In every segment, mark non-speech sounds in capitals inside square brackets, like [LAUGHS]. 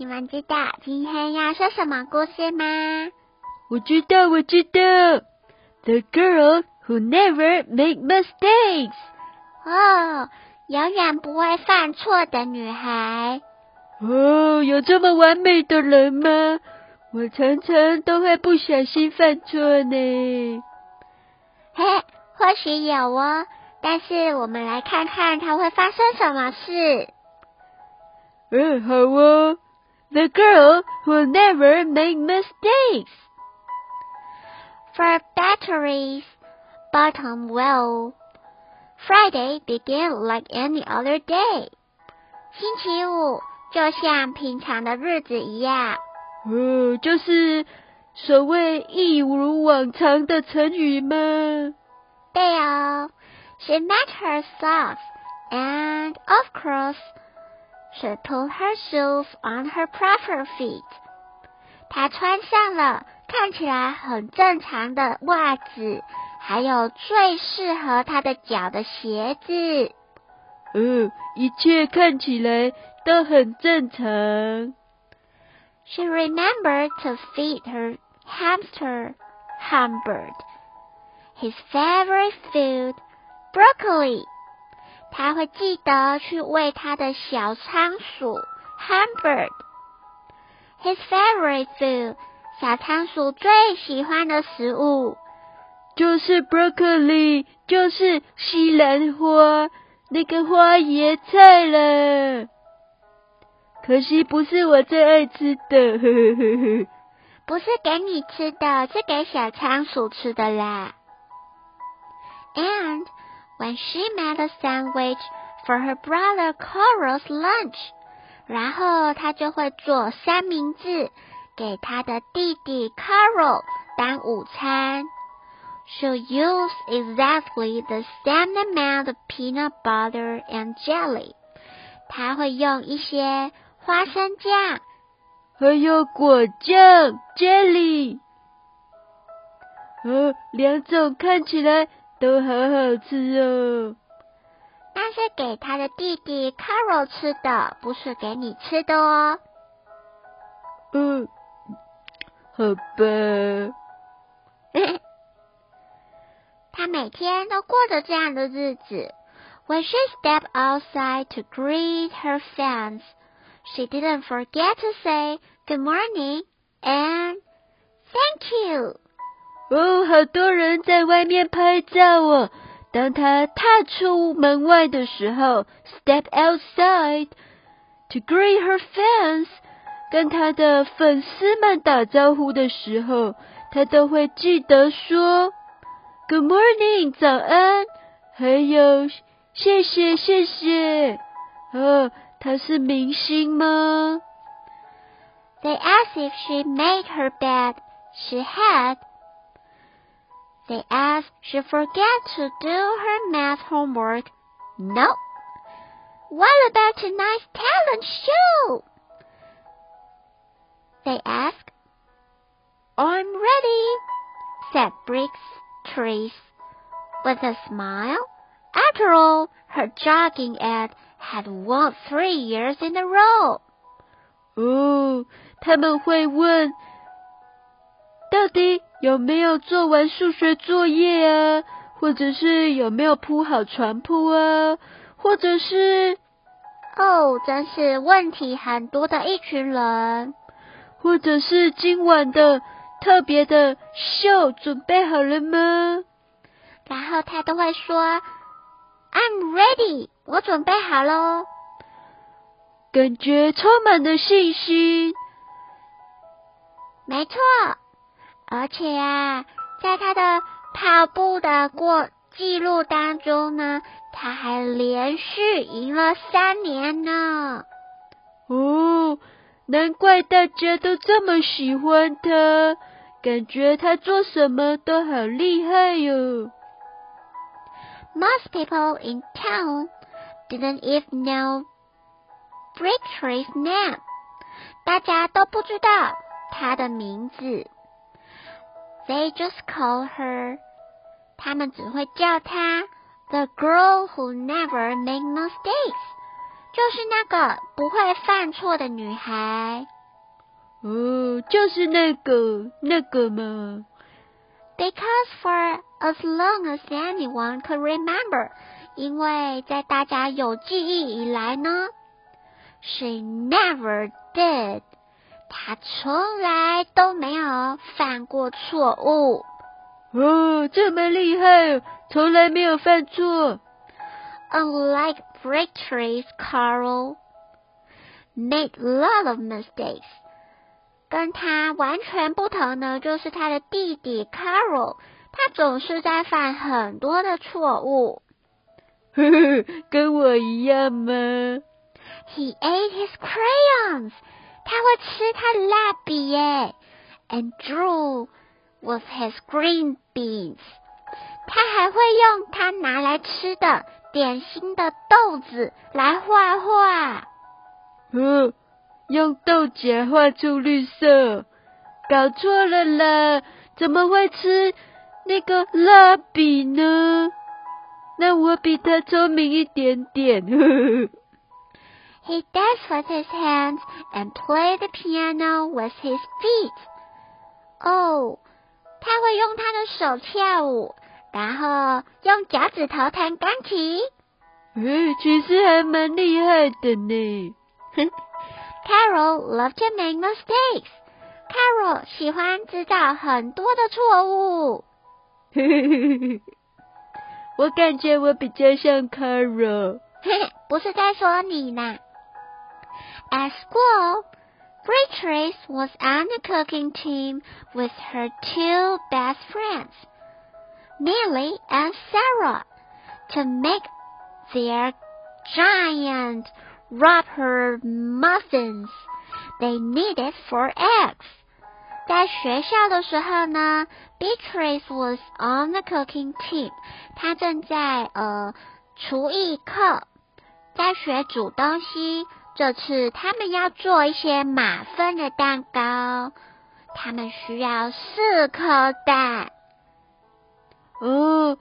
你们知道今天要说什么故事吗？我知道，我知道。The girl who never make mistakes。哦，永远不会犯错的女孩。哦，有这么完美的人吗？我常常都会不小心犯错呢。嘿，或许有哦，但是我们来看看他会发生什么事。嗯，好哦。The girl who never make mistakes. For batteries, bottom well. Friday began like any other day. 星期五就像平常的日子一样。哦，就是所谓一如往常的成语吗？对哦。She met her socks, and of course. She put her shoes on her proper feet. 她穿上了看起来很正常的袜子，还有最适合她的脚的鞋子。嗯，一切看起来都很正常。She remembered to feed her hamster, Humbert, his favorite food, broccoli. 他会记得去喂他的小仓鼠 Humbert。His favorite food，小仓鼠最喜欢的食物就是 broccoli，就是西兰花那个花椰菜了。可惜不是我最爱吃的，不是给你吃的，是给小仓鼠吃的啦。And when she made a sandwich for her brother Coral's lunch，然后她就会做三明治给她的弟弟 Coral 当午餐。She'll use exactly the same amount of peanut butter and jelly。她会用一些花生酱，还有果酱 jelly。呃，两种看起来。都好好吃哦，那是给他的弟弟 Carol 吃的，不是给你吃的哦。嗯，好吧。他每天都过着这样的日子。When she stepped outside to greet her fans, she didn't forget to say good morning and thank you. 哦，好多人在外面拍照哦。当他踏出门外的时候，step outside to greet her fans，跟他的粉丝们打招呼的时候，他都会记得说 good morning，早安，还有谢谢谢谢。哦，他是明星吗？They asked if she made her bed. She had. They asked she forget to do her math homework. No. What about tonight's talent show? They asked. I'm ready, said Briggs Trees with a smile. After all, her jogging ad had won three years in a row. 哦，他们会问， 到底有没有做完数学作业啊？或者是有没有铺好床铺啊？或者是……哦，真是问题很多的一群人。或者是今晚的特别的秀准备好了吗？然后他都会说：“I'm ready，我准备好喽。”感觉充满了信心。没错。而且啊，在他的跑步的过记录当中呢，他还连续赢了三年呢。哦，难怪大家都这么喜欢他，感觉他做什么都好厉害哟。Most people in town didn't even know Breakthrough's name，大家都不知道他的名字。They just call her，他们只会叫她 the girl who never make mistakes，就是那个不会犯错的女孩。哦，就是那个那个嘛。Because for as long as anyone could remember，因为在大家有记忆以来呢，she never did， 她从来都没有犯过错误。哦，这么厉害，从来没有犯错。Unlike Victory's Carol made a lot of mistakes，跟他完全不同的就是他的弟弟 Carol。他总是在犯很多的错误，呵呵，跟我一样吗？He ate his crayons，他会吃他的蜡笔耶，and drew with his green beans，他还会用他拿来吃的点心的豆子来画画。呃，用豆荚画出绿色，搞错了啦，怎么会吃？那个蜡笔呢？那我比他聪明一点点。呵 [LAUGHS] 呵 He does with his hands and played the piano with his feet. 哦，他会用他的手跳舞，然后用脚趾头弹钢琴。嗯，其实还蛮厉害的呢。Carol loved to make mistakes. Carol 喜欢制造很多的错误。嘿嘿嘿嘿，我感觉我比较像 Carol。嘿嘿，不是在说你呢。At school, Beatrice was on the cooking team with her two best friends, Millie and Sarah, to make their giant rubber muffins they needed for eggs. 在学校的时候呢，Beatrice was on the cooking team。她正在呃厨艺课，在学煮东西。 这次他们要做一些马芬的蛋糕，他们需要四颗蛋。哦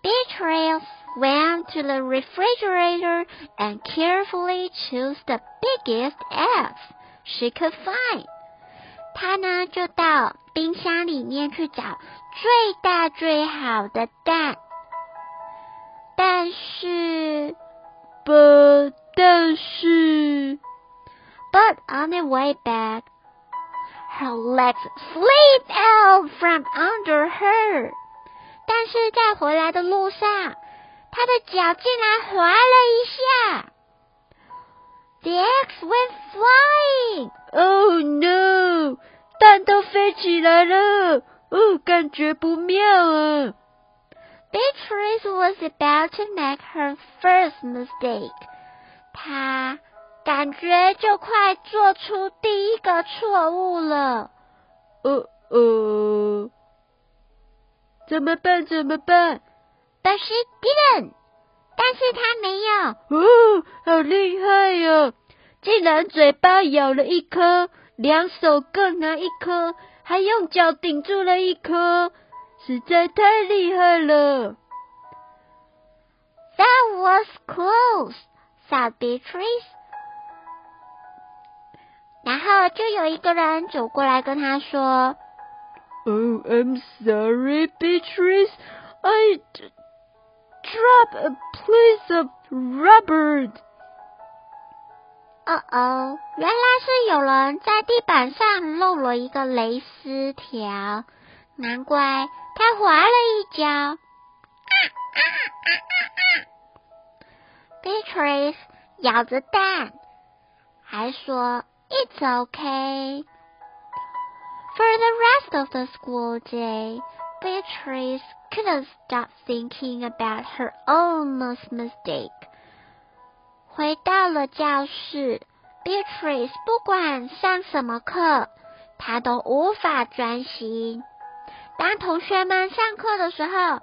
，Beatrice went to the refrigerator and carefully chose the biggest eggs she could find. 他呢就到冰箱里面去找最大最好的蛋，但是，but 但是，but on the way back, her legs slipped out from under her。但是在回来的路上，她的脚竟然滑了一下。The eggs went flying. Oh no! 蛋都飞起来了，哦，感觉不妙啊。Beatrice was about to make her first mistake. 她感觉就快做出第一个错误了。呃呃，怎么办？怎么办？But she didn't. 但是他没有。哦，好厉害呀！竟然嘴巴咬了一颗，两手各拿一颗，还用脚顶住了一颗，实在太厉害了。That was close, said Beatrice. 然后就有一个人走过来跟他说：“Oh, I'm sorry, Beatrice. I dropped a piece of rubber.” 哦哦，原来是有人在地板上漏了一个蕾丝条，难怪他滑了一跤。Beatrice 咬着蛋，还说 "It's okay." For the rest of the school day, Beatrice couldn't stop thinking about her almost mistake. 回到了教室 Beatrice 不管上什么课，她都无法专心。当同学们上课的时候，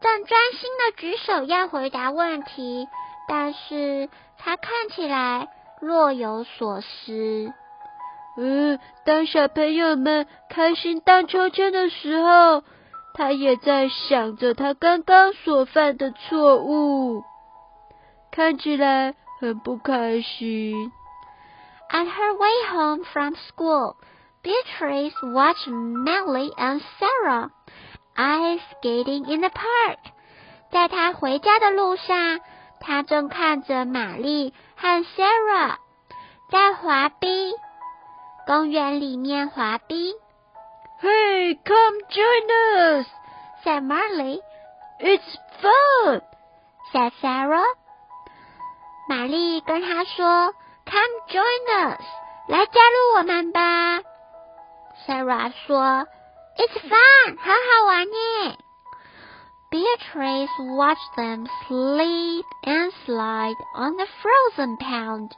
正专心的举手要回答问题，但是他看起来若有所思。嗯，当小朋友们开心荡秋千的时候，他也在想着他刚刚所犯的错误，看起来很不开心。On her way home from school, Beatrice watched Melly and Sarah ice skating in the park. 在她回家的路上，她正看着玛丽和 Sarah 在滑冰。公园里面滑冰。Hey, come join us, said Marley. It's fun, said Sarah. 玛丽跟他说：“Come join us，来加入我们吧。” Sarah 说：“It's fun，好好玩耶。” Beatrice watched them slip and slide on the frozen pond.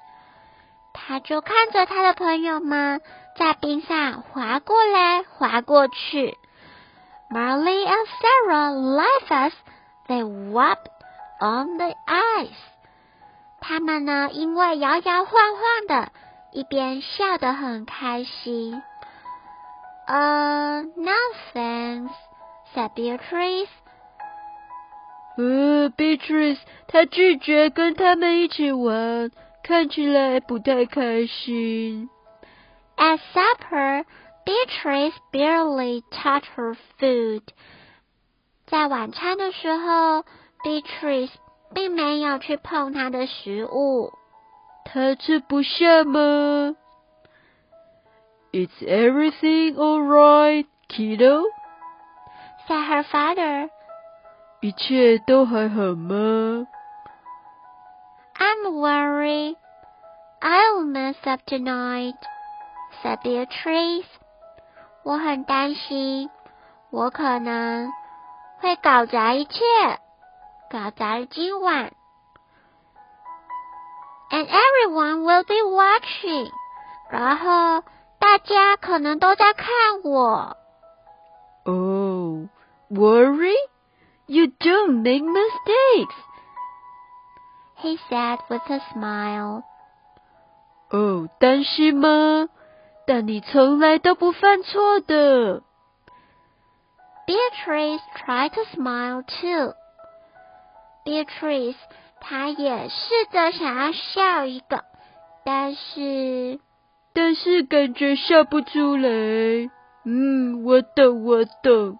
他就看着他的朋友们在冰上滑过来滑过去。Marley and Sarah laugh as they walked on the ice。他们呢，因为摇摇晃晃的，一边笑得很开心。Uh, no thanks, said Beatrice. 呃，Beatrice，她拒绝跟他们一起玩。看起来不太开心。At supper, Beatrice barely touched her food. 在晚餐的时候，Beatrice 并没有去碰她的食物。她吃不下吗？Is everything all right, kiddo? said her father. 一切都还好吗？I'm worried. I'll mess up tonight," said Beatrice. 我很担心，我可能会搞砸一切，搞砸了今晚。And everyone will be watching. 然后大家可能都在看我。Oh, worry? You don't make mistakes he said with a smile. 哦，担心吗？但你从来都不犯错的。Beatrice tried to smile too. Beatrice 她也试着想要笑一个，但是但是感觉笑不出来。嗯，我懂，我懂。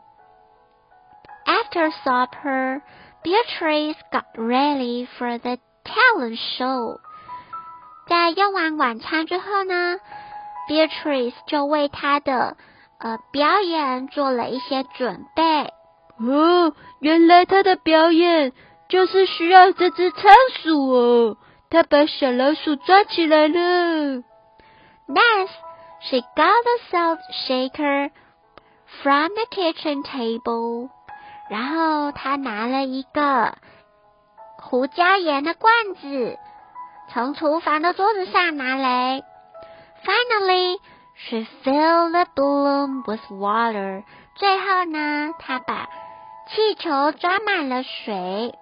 After supper, Beatrice got ready for the talent show。在用完晚餐之后呢，Beatrice 就为她的呃表演做了一些准备。哦，原来她的表演就是需要这只仓鼠哦。她把小老鼠抓起来了。Next, she got a salt shaker from the kitchen table。然后他拿了一个。胡椒盐的罐子从厨房的桌子上拿来。Finally, she filled the balloon with water. 最后呢，他把气球装满了水。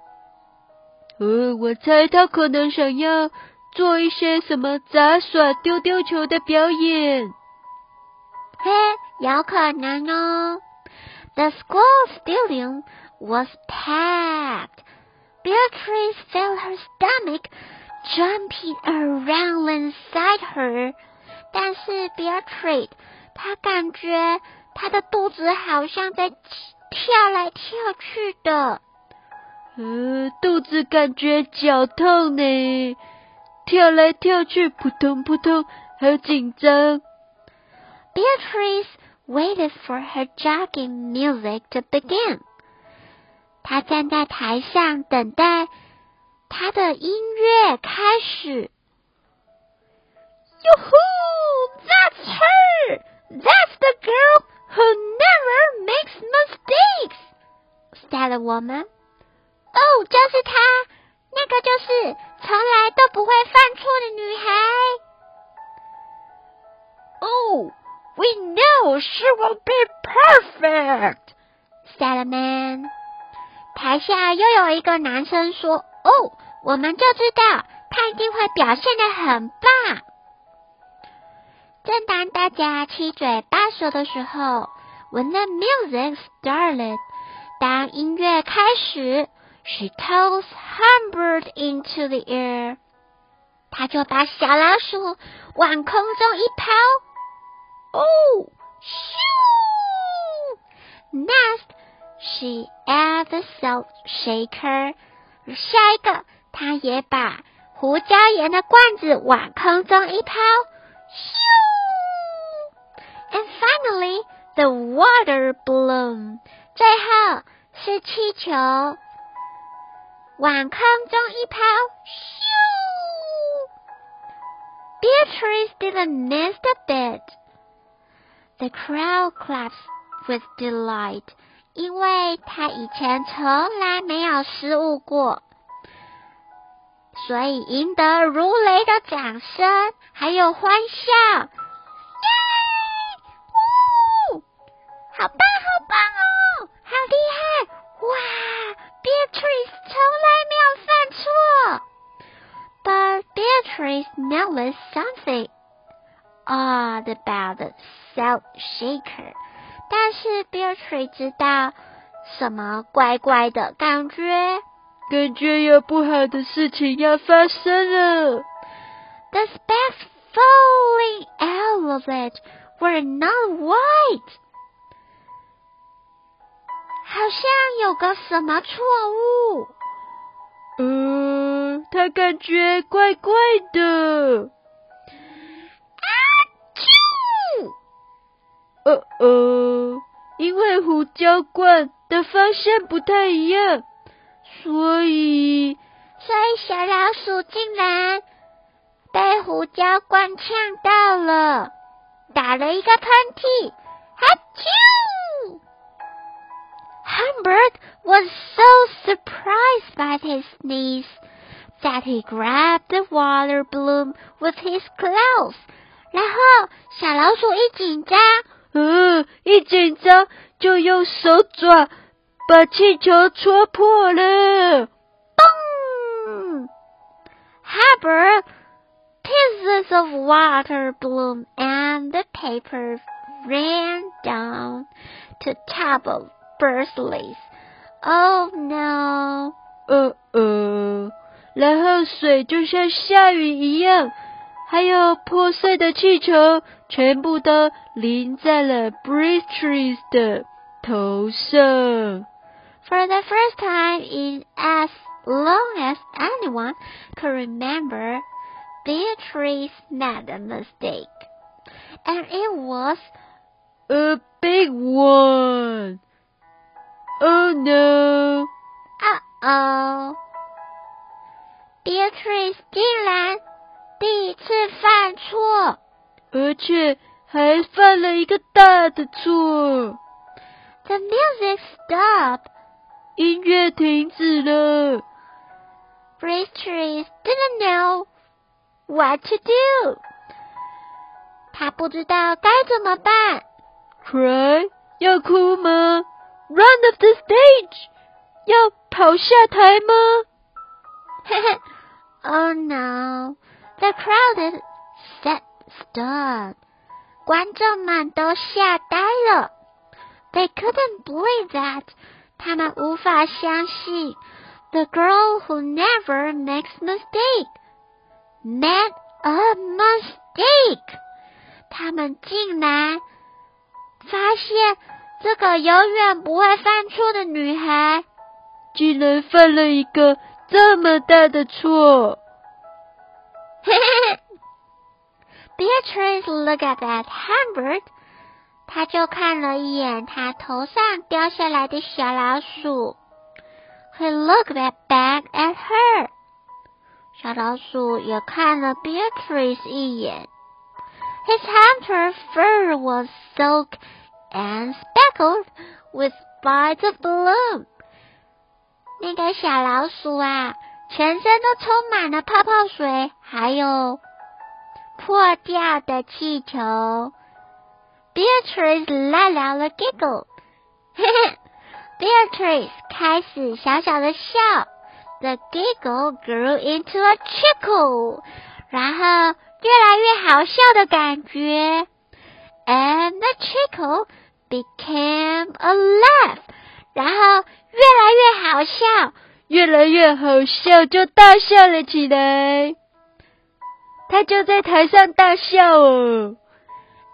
呃，我猜他可能想要做一些什么杂耍、丢丢球的表演。嘿，有可能哦。The school stadium was packed. Beatrice felt her stomach jumping around inside her，但是 Beatrice 她感觉她的肚子好像在跳来跳去的，呃，肚子感觉绞痛呢，跳来跳去，扑通扑通，好紧张。Beatrice waited for her jogging music to begin. 她站在台上等待她的音乐开始。Yoo-hoo! That's her! That's the girl who never makes mistakes! said the woman. 哦，就是她，那个就是从来都不会犯错的女孩。We know she will be perfect," said the man. 台下又有一个男生说：“哦，我们就知道他一定会表现的很棒。”正当大家七嘴八舌的时候，When the music started，当音乐开始，She tossed Humbert into the air，她就把小老鼠往空中一抛，哦，咻！Next。She add the salt shaker。下一个，她也把胡椒盐的罐子往空中一抛，咻！And finally, the water balloon。最后是气球，往空中一抛，咻！Beatrice didn't miss a bit. The crowd claps with delight. 因为他以前从来没有失误过，所以赢得如雷的掌声，还有欢笑。耶！呜！好棒，好棒哦！好厉害！哇！Beatrice 从来没有犯错。But Beatrice noticed something odd about the salt shaker. 但是 Beatrice 知道什么怪怪的感觉，感觉有不好的事情要发生了。The specks falling out of it were not white，好像有个什么错误。嗯，他感觉怪怪的。呃呃，因为胡椒罐的方向不太一样，所以所以小老鼠竟然被胡椒罐呛到了，打了一个喷嚏，哈啾！Humbert was so surprised by his sneeze that he grabbed the water balloon with his claws。然后小老鼠一紧张。嗯，一紧张就用手爪把气球戳破了。嘣！Hubbard pieces of water balloon and the paper ran down to top of Bursley's. Oh no! 呃呃，然后水就像下雨一样。还有破碎的气球，全部都淋在了 Beatrice 的头上。For the first time in as long as anyone could remember, Beatrice made a mistake, and it was a big one. Oh no! Uh oh! Beatrice 竟然 第一次犯错，而且还犯了一个大的错。The music stopped，音乐停止了。Beatrice didn't know what to do，他不知道该怎么办。Cry，要哭吗？Run off the stage，要跑下台吗？嘿嘿，Oh The crowd sat stunned. 观众们都吓呆了。They couldn't believe that. 他们无法相信。The girl who never makes mistake made a mistake. 他们竟然发现这个永远不会犯错的女孩，竟然犯了一个这么大的错。[LAUGHS] Beatrice looked at that Humbert，他就看了一眼他头上掉下来的小老鼠。He looked back at her，小老鼠也看了 Beatrice 一眼。His hunter fur was soaked and speckled with spots of bloom。那个小老鼠啊。 全身都充满了泡泡水，还有破掉的气球。Beatrice let out a giggle. 嘿嘿 Beatrice 开始小小的笑。The giggle grew into a chuckle. 然后越来越好笑的感觉。And the chuckle became a laugh. 然后越来越好笑，越来越好笑，就大笑了起来。他就在台上大笑哦。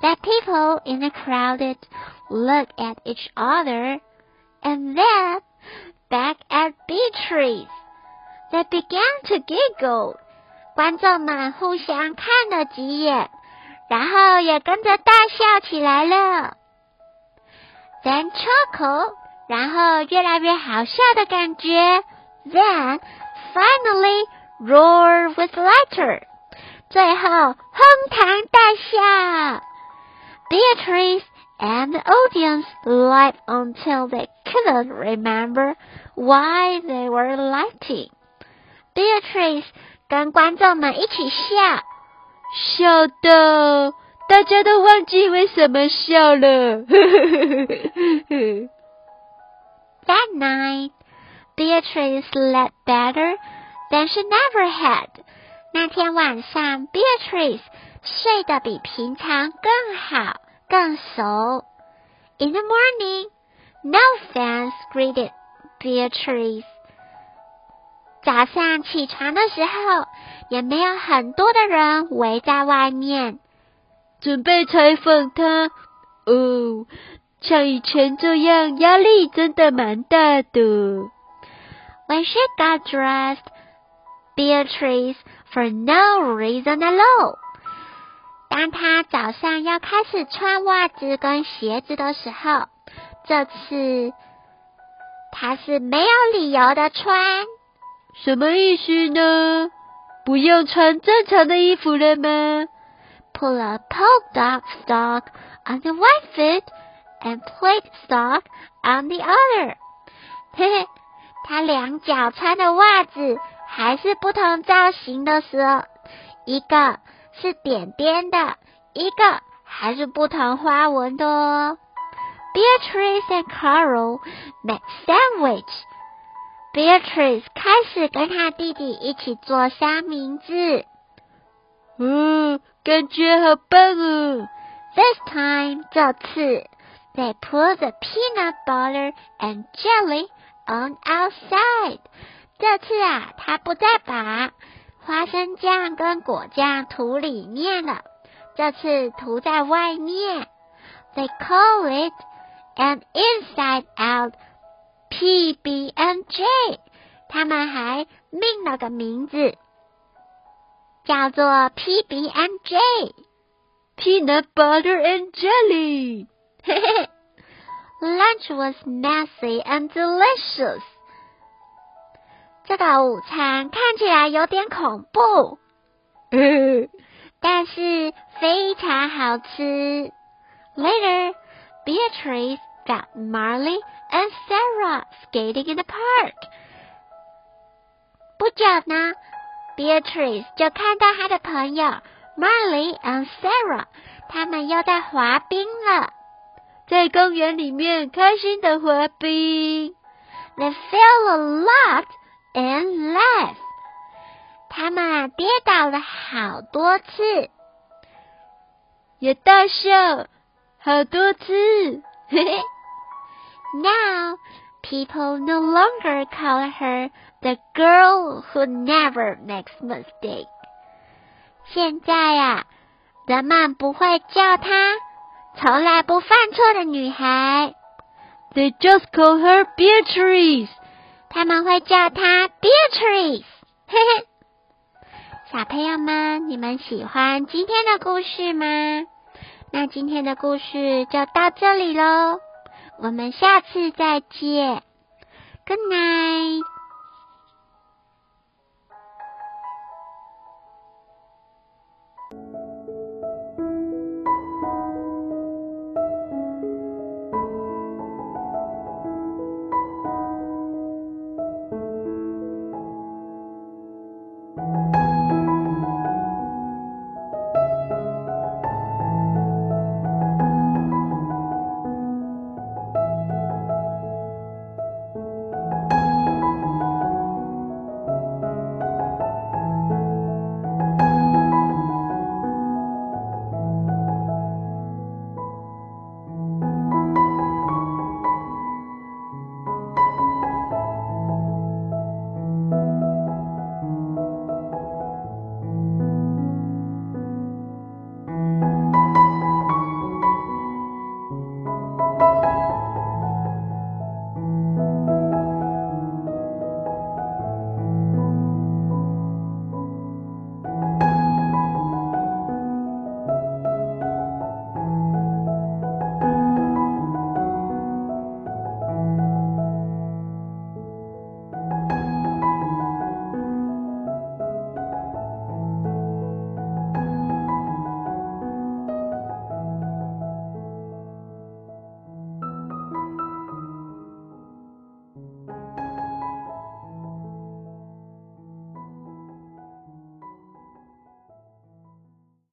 The people in the crowd look at each other and then back at Beatrice. They began to giggle. 观众们互相看了几眼，然后也跟着大笑起来了。Then chuckle，然后越来越好笑的感觉。Then finally roar with laughter，最后哄堂大笑。Beatrice and the audience laughed until they couldn't remember why they were laughing. Beatrice 跟观众们一起笑，笑的大家都忘记为什么笑了。That [LAUGHS] night, Beatrice slept better than she never had. 那天晚上，Beatrice 睡得比平常更好、更熟。In the morning, no fans greeted Beatrice. 早上起床的时候，也没有很多的人围在外面，准备采访她。哦，像以前这样，压力真的蛮大的。When she got dressed, Beatrice, for no reason at all. 当她早上要开始穿袜子跟鞋子的时候，这次她是没有理由的穿。什么意思呢？不用穿正常的衣服了吗？Put a polka dot sock on the one foot and plate sock on the other。嘿嘿， [LAUGHS] 他两脚穿的袜子还是不同造型的时候，一个是点点的，一个还是不同花纹的哦。Beatrice and Carol make sandwich。Beatrice 开始跟他弟弟一起做三明治。嗯，感觉好棒哦！This time 这次，they put the peanut butter and jelly on outside。这次啊，他不再把花生酱跟果酱涂里面了，这次涂在外面。They call it an inside out。P B N J，他们还命了个名字，叫做 P B N J，Peanut Butter and Jelly。 Lunch was messy and delicious。这个午餐看起来有点恐怖，但是非常好吃。Later, [LAUGHS] Beatrice got Marley and Sarah skating in the park。不久呢，Beatrice 就看到她的朋友 Marley and Sarah，他们又在滑冰了， 在公园里面开心的滑冰。They fell a lot and laughed。他们跌倒了好多次，也大笑好多次。嘿嘿。Now, people no longer call her the girl who never makes mistake. 现在呀，人们不会叫她从来不犯错的女孩。They just call her Beatrice. 他们会叫她 Beatrice。嘿嘿，小朋友们，你们喜欢今天的故事吗？那今天的故事就到这里喽。我们下次再见，Good night。